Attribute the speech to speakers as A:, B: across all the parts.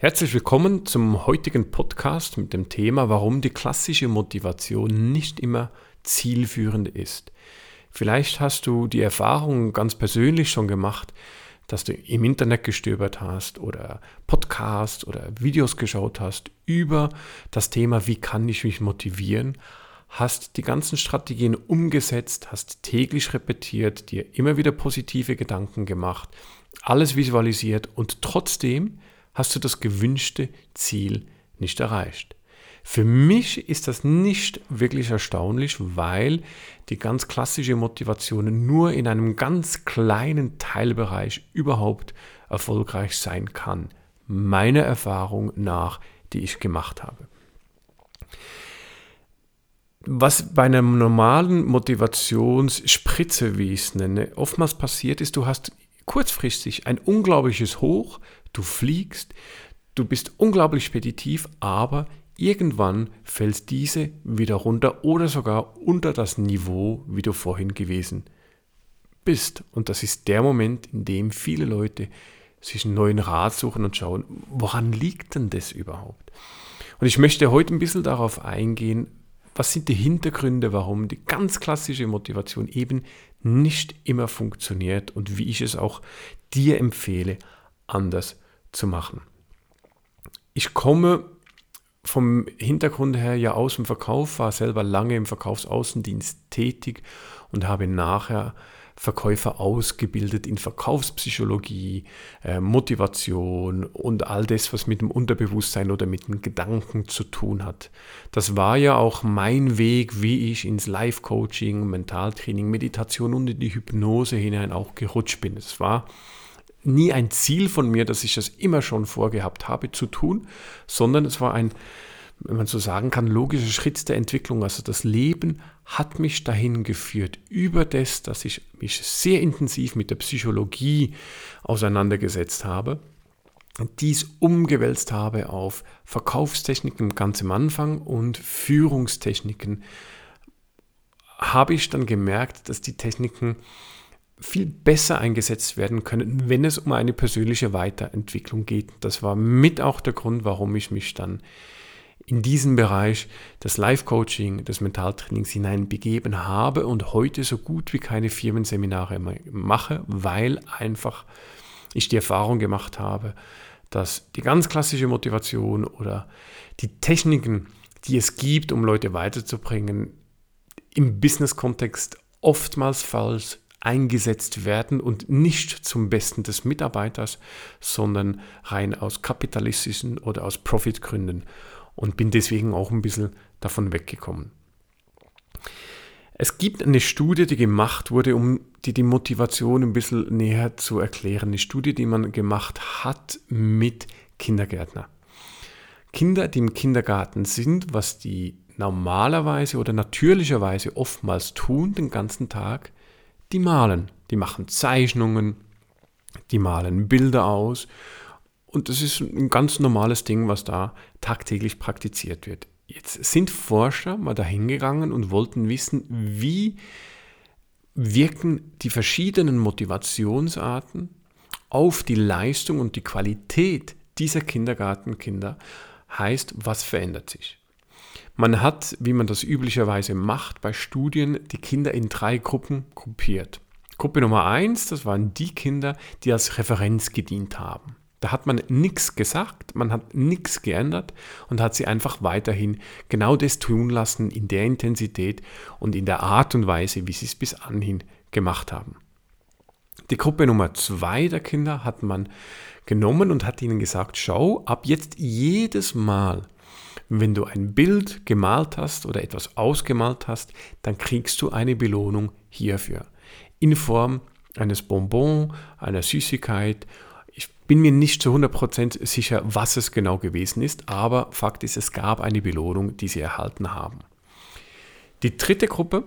A: Herzlich willkommen zum heutigen Podcast mit dem Thema, warum die klassische Motivation nicht immer zielführend ist. Vielleicht hast du die Erfahrung ganz persönlich schon gemacht, dass du im Internet gestöbert hast oder Podcasts oder Videos geschaut hast über das Thema, wie kann ich mich motivieren, hast die ganzen Strategien umgesetzt, hast täglich repetiert, dir immer wieder positive Gedanken gemacht, alles visualisiert und trotzdem hast du das gewünschte Ziel nicht erreicht. Für mich ist das nicht wirklich erstaunlich, weil die ganz klassische Motivation nur in einem ganz kleinen Teilbereich überhaupt erfolgreich sein kann. Meiner Erfahrung nach, die ich gemacht habe. Was bei einer normalen Motivationsspritze, wie ich es nenne, oftmals passiert ist, du hast kurzfristig ein unglaubliches Hoch, du fliegst, du bist unglaublich speditiv, aber irgendwann fällt diese wieder runter oder sogar unter das Niveau, wie du vorhin gewesen bist. Und das ist der Moment, in dem viele Leute sich einen neuen Rat suchen und schauen, woran liegt denn das überhaupt? Und ich möchte heute ein bisschen darauf eingehen, was sind die Hintergründe, warum die ganz klassische Motivation eben nicht immer funktioniert und wie ich es auch dir empfehle, anders zu machen. Ich komme vom Hintergrund her ja aus dem Verkauf, war selber lange im Verkaufsaußendienst tätig und habe nachher Verkäufer ausgebildet in Verkaufspsychologie, äh, Motivation und all das, was mit dem Unterbewusstsein oder mit dem Gedanken zu tun hat. Das war ja auch mein Weg, wie ich ins Life-Coaching, Mentaltraining, Meditation und in die Hypnose hinein auch gerutscht bin. Es war nie ein Ziel von mir, dass ich das immer schon vorgehabt habe zu tun, sondern es war ein wenn man so sagen kann, logischer Schritt der Entwicklung. Also das Leben hat mich dahin geführt, über das, dass ich mich sehr intensiv mit der Psychologie auseinandergesetzt habe dies umgewälzt habe auf Verkaufstechniken ganz am Anfang und Führungstechniken, habe ich dann gemerkt, dass die Techniken viel besser eingesetzt werden können, wenn es um eine persönliche Weiterentwicklung geht. Das war mit auch der Grund, warum ich mich dann in diesen Bereich des Life-Coaching, des Mentaltrainings hineinbegeben habe und heute so gut wie keine Firmenseminare mache, weil einfach ich die Erfahrung gemacht habe, dass die ganz klassische Motivation oder die Techniken, die es gibt, um Leute weiterzubringen, im Business-Kontext oftmals falsch eingesetzt werden und nicht zum Besten des Mitarbeiters, sondern rein aus kapitalistischen oder aus Profitgründen und bin deswegen auch ein bisschen davon weggekommen. Es gibt eine Studie, die gemacht wurde, um die, die Motivation ein bisschen näher zu erklären. Eine Studie, die man gemacht hat mit Kindergärtner. Kinder, die im Kindergarten sind, was die normalerweise oder natürlicherweise oftmals tun den ganzen Tag, die malen. Die machen Zeichnungen, die malen Bilder aus und das ist ein ganz normales Ding, was da tagtäglich praktiziert wird. Jetzt sind Forscher mal dahingegangen und wollten wissen, wie wirken die verschiedenen Motivationsarten auf die Leistung und die Qualität dieser Kindergartenkinder. Heißt, was verändert sich? Man hat, wie man das üblicherweise macht, bei Studien die Kinder in drei Gruppen gruppiert. Gruppe Nummer eins, das waren die Kinder, die als Referenz gedient haben. Da hat man nichts gesagt, man hat nichts geändert und hat sie einfach weiterhin genau das tun lassen in der Intensität und in der Art und Weise, wie sie es bis anhin gemacht haben. Die Gruppe Nummer zwei der Kinder hat man genommen und hat ihnen gesagt, schau, ab jetzt jedes Mal, wenn du ein Bild gemalt hast oder etwas ausgemalt hast, dann kriegst du eine Belohnung hierfür. In Form eines Bonbon, einer Süßigkeit bin mir nicht zu 100% sicher, was es genau gewesen ist, aber Fakt ist, es gab eine Belohnung, die sie erhalten haben. Die dritte Gruppe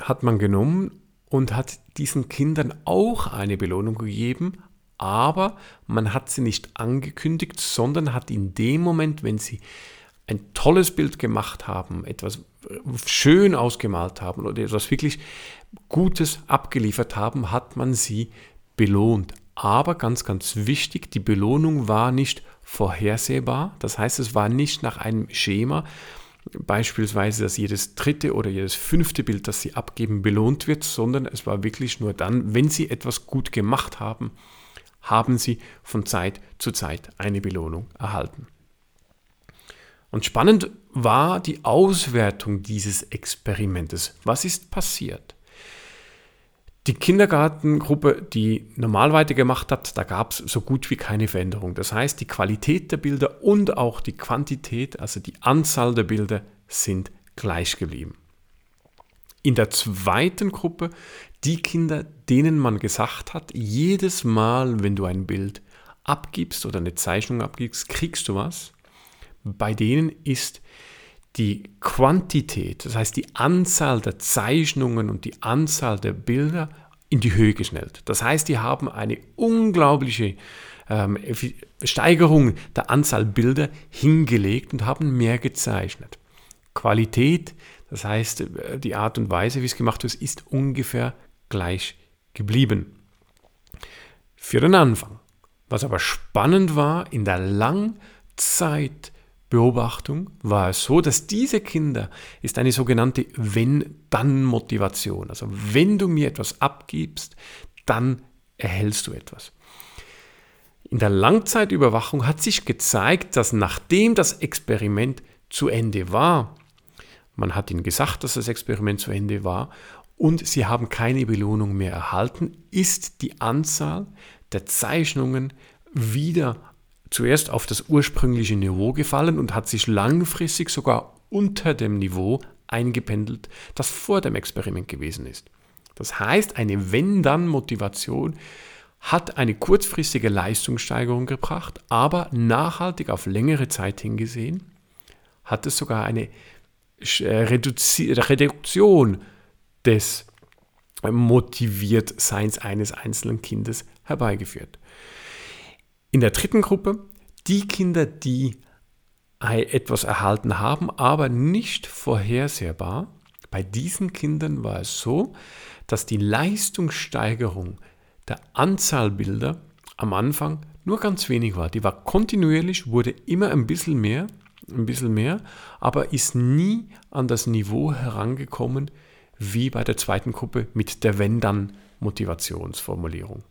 A: hat man genommen und hat diesen Kindern auch eine Belohnung gegeben, aber man hat sie nicht angekündigt, sondern hat in dem Moment, wenn sie ein tolles Bild gemacht haben, etwas schön ausgemalt haben oder etwas wirklich Gutes abgeliefert haben, hat man sie belohnt. Aber ganz, ganz wichtig, die Belohnung war nicht vorhersehbar. Das heißt, es war nicht nach einem Schema, beispielsweise, dass jedes dritte oder jedes fünfte Bild, das Sie abgeben, belohnt wird, sondern es war wirklich nur dann, wenn Sie etwas gut gemacht haben, haben Sie von Zeit zu Zeit eine Belohnung erhalten. Und spannend war die Auswertung dieses Experimentes. Was ist passiert? Die Kindergartengruppe, die normal weitergemacht hat, da gab es so gut wie keine Veränderung. Das heißt, die Qualität der Bilder und auch die Quantität, also die Anzahl der Bilder, sind gleich geblieben. In der zweiten Gruppe, die Kinder, denen man gesagt hat, jedes Mal, wenn du ein Bild abgibst oder eine Zeichnung abgibst, kriegst du was. Bei denen ist die Quantität, das heißt die Anzahl der Zeichnungen und die Anzahl der Bilder in die Höhe geschnellt. Das heißt, die haben eine unglaubliche ähm, Steigerung der Anzahl Bilder hingelegt und haben mehr gezeichnet. Qualität, das heißt äh, die Art und Weise, wie es gemacht wird, ist ungefähr gleich geblieben. Für den Anfang. Was aber spannend war, in der Langzeit Beobachtung war es so, dass diese Kinder ist eine sogenannte Wenn-Dann-Motivation. Also wenn du mir etwas abgibst, dann erhältst du etwas. In der Langzeitüberwachung hat sich gezeigt, dass nachdem das Experiment zu Ende war, man hat ihnen gesagt, dass das Experiment zu Ende war und sie haben keine Belohnung mehr erhalten, ist die Anzahl der Zeichnungen wieder zuerst auf das ursprüngliche Niveau gefallen und hat sich langfristig sogar unter dem Niveau eingependelt, das vor dem Experiment gewesen ist. Das heißt, eine Wenn-Dann-Motivation hat eine kurzfristige Leistungssteigerung gebracht, aber nachhaltig auf längere Zeit hingesehen hat es sogar eine äh, Reduktion des Motiviertseins eines einzelnen Kindes herbeigeführt. In der dritten Gruppe die Kinder, die etwas erhalten haben, aber nicht vorhersehbar. Bei diesen Kindern war es so, dass die Leistungssteigerung der Anzahl Bilder am Anfang nur ganz wenig war. Die war kontinuierlich, wurde immer ein bisschen mehr, ein bisschen mehr, aber ist nie an das Niveau herangekommen wie bei der zweiten Gruppe mit der Wenn-Dann-Motivationsformulierung.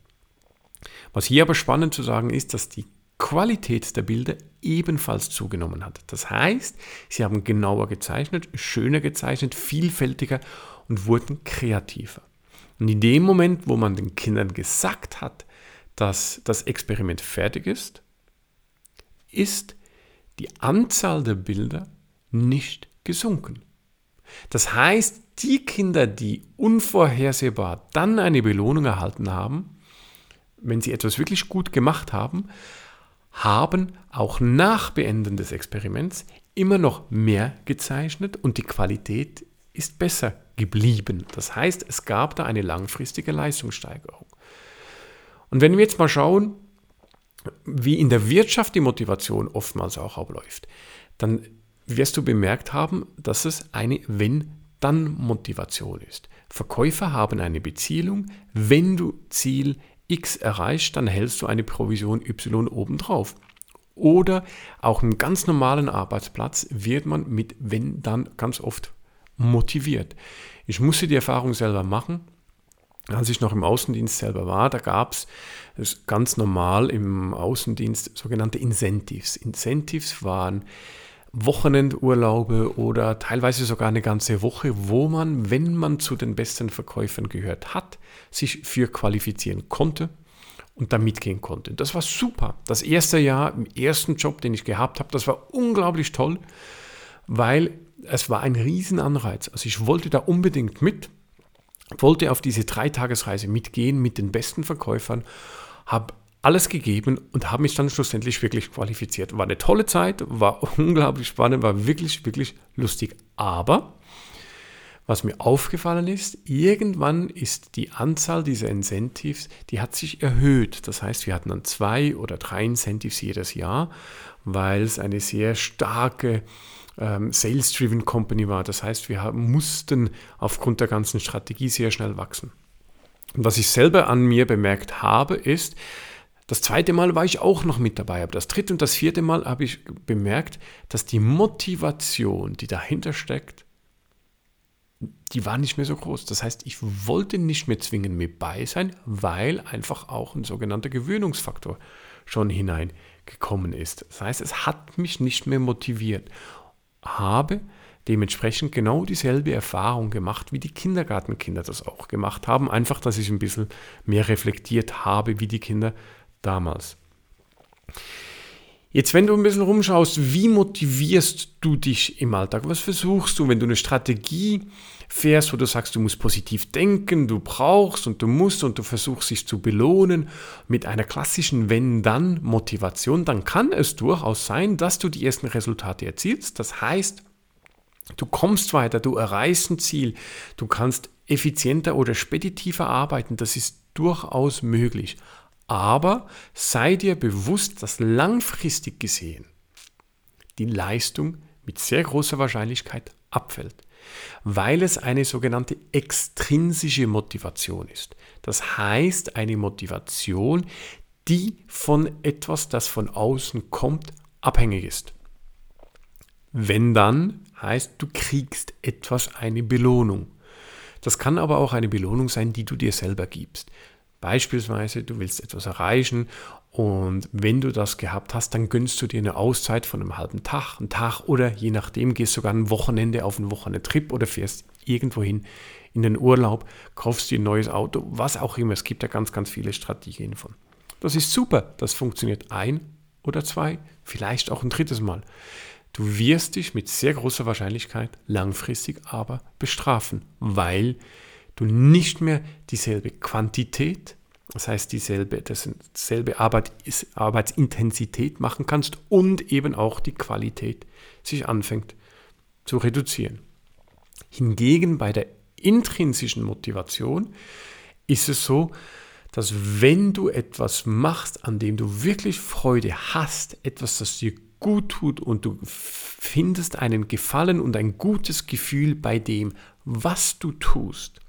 A: Was hier aber spannend zu sagen ist, dass die Qualität der Bilder ebenfalls zugenommen hat. Das heißt, sie haben genauer gezeichnet, schöner gezeichnet, vielfältiger und wurden kreativer. Und in dem Moment, wo man den Kindern gesagt hat, dass das Experiment fertig ist, ist die Anzahl der Bilder nicht gesunken. Das heißt, die Kinder, die unvorhersehbar dann eine Belohnung erhalten haben, wenn sie etwas wirklich gut gemacht haben, haben auch nach Beenden des Experiments immer noch mehr gezeichnet und die Qualität ist besser geblieben. Das heißt, es gab da eine langfristige Leistungssteigerung. Und wenn wir jetzt mal schauen, wie in der Wirtschaft die Motivation oftmals auch abläuft, dann wirst du bemerkt haben, dass es eine Wenn-Dann-Motivation ist. Verkäufer haben eine Beziehung, wenn du Ziel X erreichst, dann hältst du eine Provision Y obendrauf. Oder auch im ganz normalen Arbeitsplatz wird man mit wenn dann ganz oft motiviert. Ich musste die Erfahrung selber machen. Als ich noch im Außendienst selber war, da gab es ganz normal im Außendienst sogenannte Incentives. Incentives waren Wochenendurlaube oder teilweise sogar eine ganze Woche, wo man, wenn man zu den besten Verkäufern gehört hat, sich für qualifizieren konnte und da mitgehen konnte. Das war super. Das erste Jahr im ersten Job, den ich gehabt habe, das war unglaublich toll, weil es war ein Riesenanreiz. Also ich wollte da unbedingt mit, wollte auf diese Dreitagesreise mitgehen mit den besten Verkäufern, habe alles gegeben und habe mich dann schlussendlich wirklich qualifiziert. War eine tolle Zeit, war unglaublich spannend, war wirklich, wirklich lustig. Aber was mir aufgefallen ist, irgendwann ist die Anzahl dieser Incentives, die hat sich erhöht. Das heißt, wir hatten dann zwei oder drei Incentives jedes Jahr, weil es eine sehr starke ähm, Sales-Driven Company war. Das heißt, wir mussten aufgrund der ganzen Strategie sehr schnell wachsen. Und was ich selber an mir bemerkt habe, ist, Das zweite Mal war ich auch noch mit dabei, aber das dritte und das vierte Mal habe ich bemerkt, dass die Motivation, die dahinter steckt, die war nicht mehr so groß. Das heißt, ich wollte nicht mehr zwingend mit bei sein, weil einfach auch ein sogenannter Gewöhnungsfaktor schon hineingekommen ist. Das heißt, es hat mich nicht mehr motiviert. Habe dementsprechend genau dieselbe Erfahrung gemacht, wie die Kindergartenkinder das auch gemacht haben. Einfach, dass ich ein bisschen mehr reflektiert habe, wie die Kinder damals. Jetzt, wenn du ein bisschen rumschaust, wie motivierst du dich im Alltag? Was versuchst du, wenn du eine Strategie fährst, wo du sagst, du musst positiv denken, du brauchst und du musst und du versuchst dich zu belohnen mit einer klassischen Wenn-Dann-Motivation, dann kann es durchaus sein, dass du die ersten Resultate erzielst. Das heißt, du kommst weiter, du erreichst ein Ziel, du kannst effizienter oder speditiver arbeiten. Das ist durchaus möglich. Aber sei dir bewusst, dass langfristig gesehen die Leistung mit sehr großer Wahrscheinlichkeit abfällt, weil es eine sogenannte extrinsische Motivation ist. Das heißt eine Motivation, die von etwas, das von außen kommt, abhängig ist. Wenn dann heißt, du kriegst etwas, eine Belohnung. Das kann aber auch eine Belohnung sein, die du dir selber gibst. Beispielsweise, du willst etwas erreichen und wenn du das gehabt hast, dann gönnst du dir eine Auszeit von einem halben Tag, einen Tag oder je nachdem gehst sogar ein Wochenende auf einen Wochenendtrip oder fährst irgendwohin in den Urlaub, kaufst dir ein neues Auto, was auch immer. Es gibt ja ganz, ganz viele Strategien von. Das ist super. Das funktioniert ein oder zwei, vielleicht auch ein drittes Mal. Du wirst dich mit sehr großer Wahrscheinlichkeit langfristig aber bestrafen, weil du nicht mehr dieselbe Quantität, das heißt dieselbe, dasselbe Arbeit, Arbeitsintensität machen kannst und eben auch die Qualität sich anfängt zu reduzieren. Hingegen bei der intrinsischen Motivation ist es so, dass wenn du etwas machst, an dem du wirklich Freude hast, etwas, das dir gut tut und du findest einen Gefallen und ein gutes Gefühl bei dem, was du tust,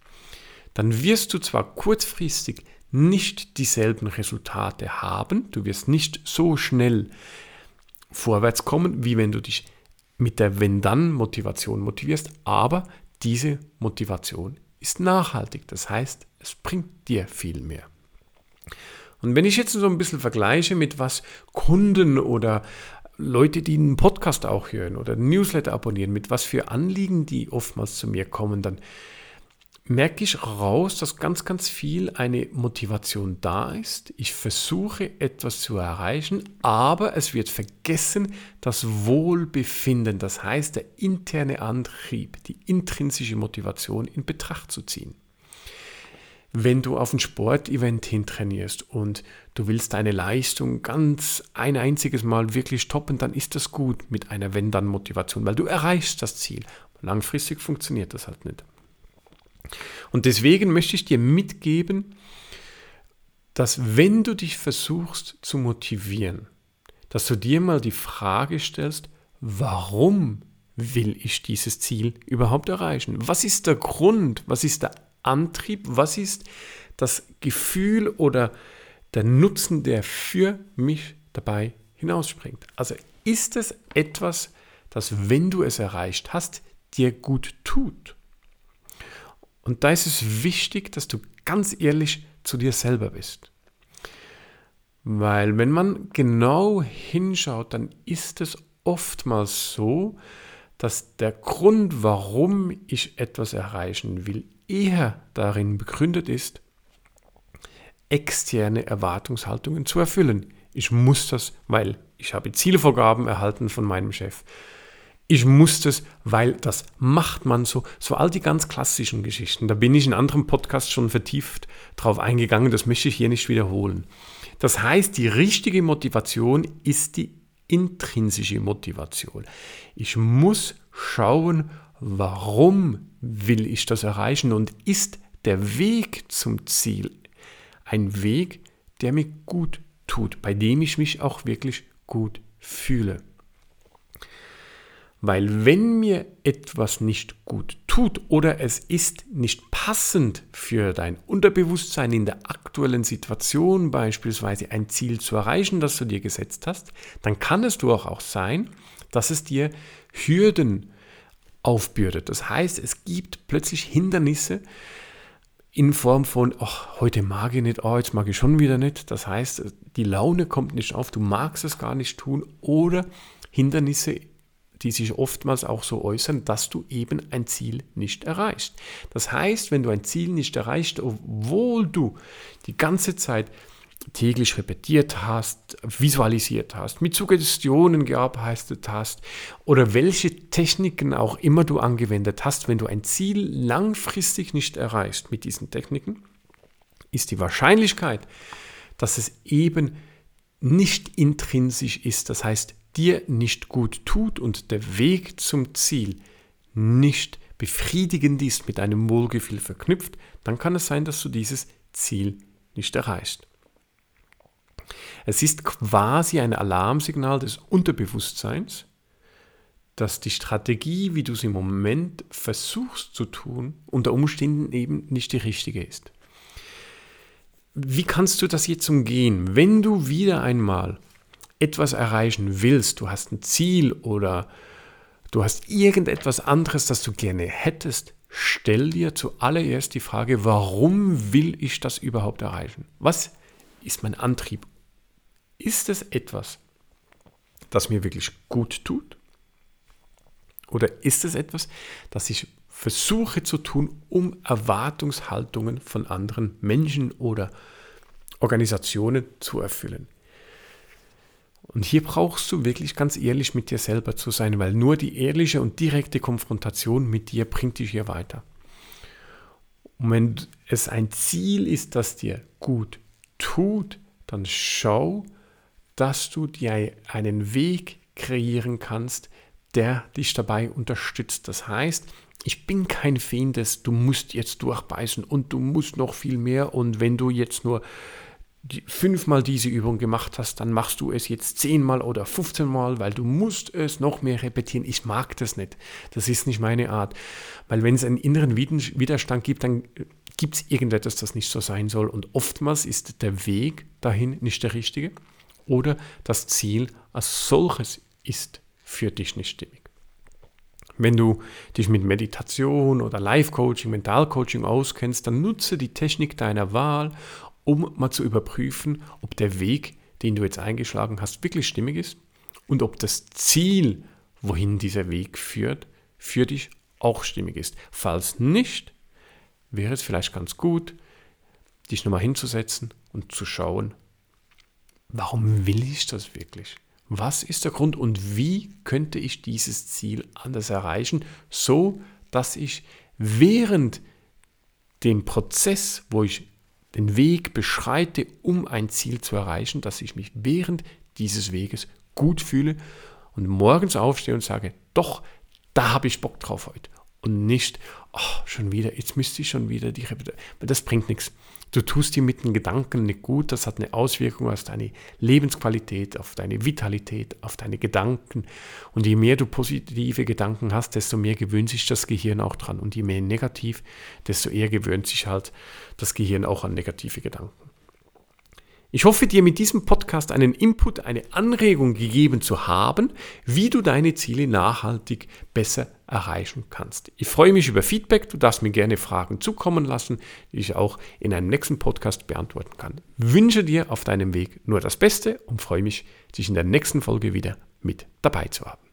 A: dann wirst du zwar kurzfristig nicht dieselben Resultate haben, du wirst nicht so schnell vorwärts kommen, wie wenn du dich mit der Wenn-Dann-Motivation motivierst, aber diese Motivation ist nachhaltig, das heißt, es bringt dir viel mehr. Und wenn ich jetzt so ein bisschen vergleiche mit was Kunden oder Leute, die einen Podcast auch hören oder einen Newsletter abonnieren, mit was für Anliegen die oftmals zu mir kommen, dann merke ich raus, dass ganz, ganz viel eine Motivation da ist. Ich versuche etwas zu erreichen, aber es wird vergessen, das Wohlbefinden, das heißt der interne Antrieb, die intrinsische Motivation in Betracht zu ziehen. Wenn du auf ein Sportevent hintrainierst und du willst deine Leistung ganz ein einziges Mal wirklich toppen, dann ist das gut mit einer Wenn-Dann-Motivation, weil du erreichst das Ziel. Langfristig funktioniert das halt nicht. Und deswegen möchte ich dir mitgeben, dass wenn du dich versuchst zu motivieren, dass du dir mal die Frage stellst, warum will ich dieses Ziel überhaupt erreichen? Was ist der Grund? Was ist der Antrieb? Was ist das Gefühl oder der Nutzen, der für mich dabei hinausspringt? Also ist es etwas, das, wenn du es erreicht hast, dir gut tut? Und da ist es wichtig, dass du ganz ehrlich zu dir selber bist. Weil wenn man genau hinschaut, dann ist es oftmals so, dass der Grund, warum ich etwas erreichen will, eher darin begründet ist, externe Erwartungshaltungen zu erfüllen. Ich muss das, weil ich habe Zielvorgaben erhalten von meinem Chef ich muss das, weil das macht man so. So all die ganz klassischen Geschichten. Da bin ich in anderen Podcasts schon vertieft drauf eingegangen. Das möchte ich hier nicht wiederholen. Das heißt, die richtige Motivation ist die intrinsische Motivation. Ich muss schauen, warum will ich das erreichen und ist der Weg zum Ziel ein Weg, der mir gut tut, bei dem ich mich auch wirklich gut fühle. Weil wenn mir etwas nicht gut tut oder es ist nicht passend für dein Unterbewusstsein in der aktuellen Situation beispielsweise ein Ziel zu erreichen, das du dir gesetzt hast, dann kann es doch auch sein, dass es dir Hürden aufbürdet. Das heißt, es gibt plötzlich Hindernisse in Form von, ach, heute mag ich nicht, oh, jetzt mag ich schon wieder nicht. Das heißt, die Laune kommt nicht auf, du magst es gar nicht tun oder Hindernisse die sich oftmals auch so äußern, dass du eben ein Ziel nicht erreichst. Das heißt, wenn du ein Ziel nicht erreichst, obwohl du die ganze Zeit täglich repetiert hast, visualisiert hast, mit Suggestionen gearbeitet hast oder welche Techniken auch immer du angewendet hast, wenn du ein Ziel langfristig nicht erreichst mit diesen Techniken, ist die Wahrscheinlichkeit, dass es eben nicht intrinsisch ist, das heißt dir nicht gut tut und der Weg zum Ziel nicht befriedigend ist, mit einem Wohlgefühl verknüpft, dann kann es sein, dass du dieses Ziel nicht erreichst. Es ist quasi ein Alarmsignal des Unterbewusstseins, dass die Strategie, wie du es im Moment versuchst zu tun, unter Umständen eben nicht die richtige ist. Wie kannst du das jetzt umgehen, wenn du wieder einmal etwas erreichen willst, du hast ein Ziel oder du hast irgendetwas anderes, das du gerne hättest, stell dir zuallererst die Frage, warum will ich das überhaupt erreichen? Was ist mein Antrieb? Ist es etwas, das mir wirklich gut tut? Oder ist es etwas, das ich versuche zu tun, um Erwartungshaltungen von anderen Menschen oder Organisationen zu erfüllen? Und hier brauchst du wirklich ganz ehrlich mit dir selber zu sein, weil nur die ehrliche und direkte Konfrontation mit dir bringt dich hier weiter. Und wenn es ein Ziel ist, das dir gut tut, dann schau, dass du dir einen Weg kreieren kannst, der dich dabei unterstützt. Das heißt, ich bin kein Fan du musst jetzt durchbeißen und du musst noch viel mehr und wenn du jetzt nur fünfmal diese Übung gemacht hast, dann machst du es jetzt zehnmal oder 15 Mal, weil du musst es noch mehr repetieren. Ich mag das nicht. Das ist nicht meine Art. Weil wenn es einen inneren Widerstand gibt, dann gibt es irgendetwas, das nicht so sein soll. Und oftmals ist der Weg dahin nicht der richtige oder das Ziel als solches ist für dich nicht stimmig. Wenn du dich mit Meditation oder Life-Coaching, Mental-Coaching auskennst, dann nutze die Technik deiner Wahl um mal zu überprüfen, ob der Weg, den du jetzt eingeschlagen hast, wirklich stimmig ist und ob das Ziel, wohin dieser Weg führt, für dich auch stimmig ist. Falls nicht, wäre es vielleicht ganz gut, dich nochmal hinzusetzen und zu schauen, warum will ich das wirklich? Was ist der Grund und wie könnte ich dieses Ziel anders erreichen, so dass ich während dem Prozess, wo ich den Weg beschreite, um ein Ziel zu erreichen, dass ich mich während dieses Weges gut fühle und morgens aufstehe und sage, doch, da habe ich Bock drauf heute. Und nicht, oh, schon wieder, jetzt müsste ich schon wieder die Repetition. Das bringt nichts. Du tust dir mit den Gedanken nicht gut, das hat eine Auswirkung auf deine Lebensqualität, auf deine Vitalität, auf deine Gedanken. Und je mehr du positive Gedanken hast, desto mehr gewöhnt sich das Gehirn auch dran. Und je mehr negativ, desto eher gewöhnt sich halt das Gehirn auch an negative Gedanken. Ich hoffe, dir mit diesem Podcast einen Input, eine Anregung gegeben zu haben, wie du deine Ziele nachhaltig besser erreichen kannst. Ich freue mich über Feedback. Du darfst mir gerne Fragen zukommen lassen, die ich auch in einem nächsten Podcast beantworten kann. wünsche dir auf deinem Weg nur das Beste und freue mich, dich in der nächsten Folge wieder mit dabei zu haben.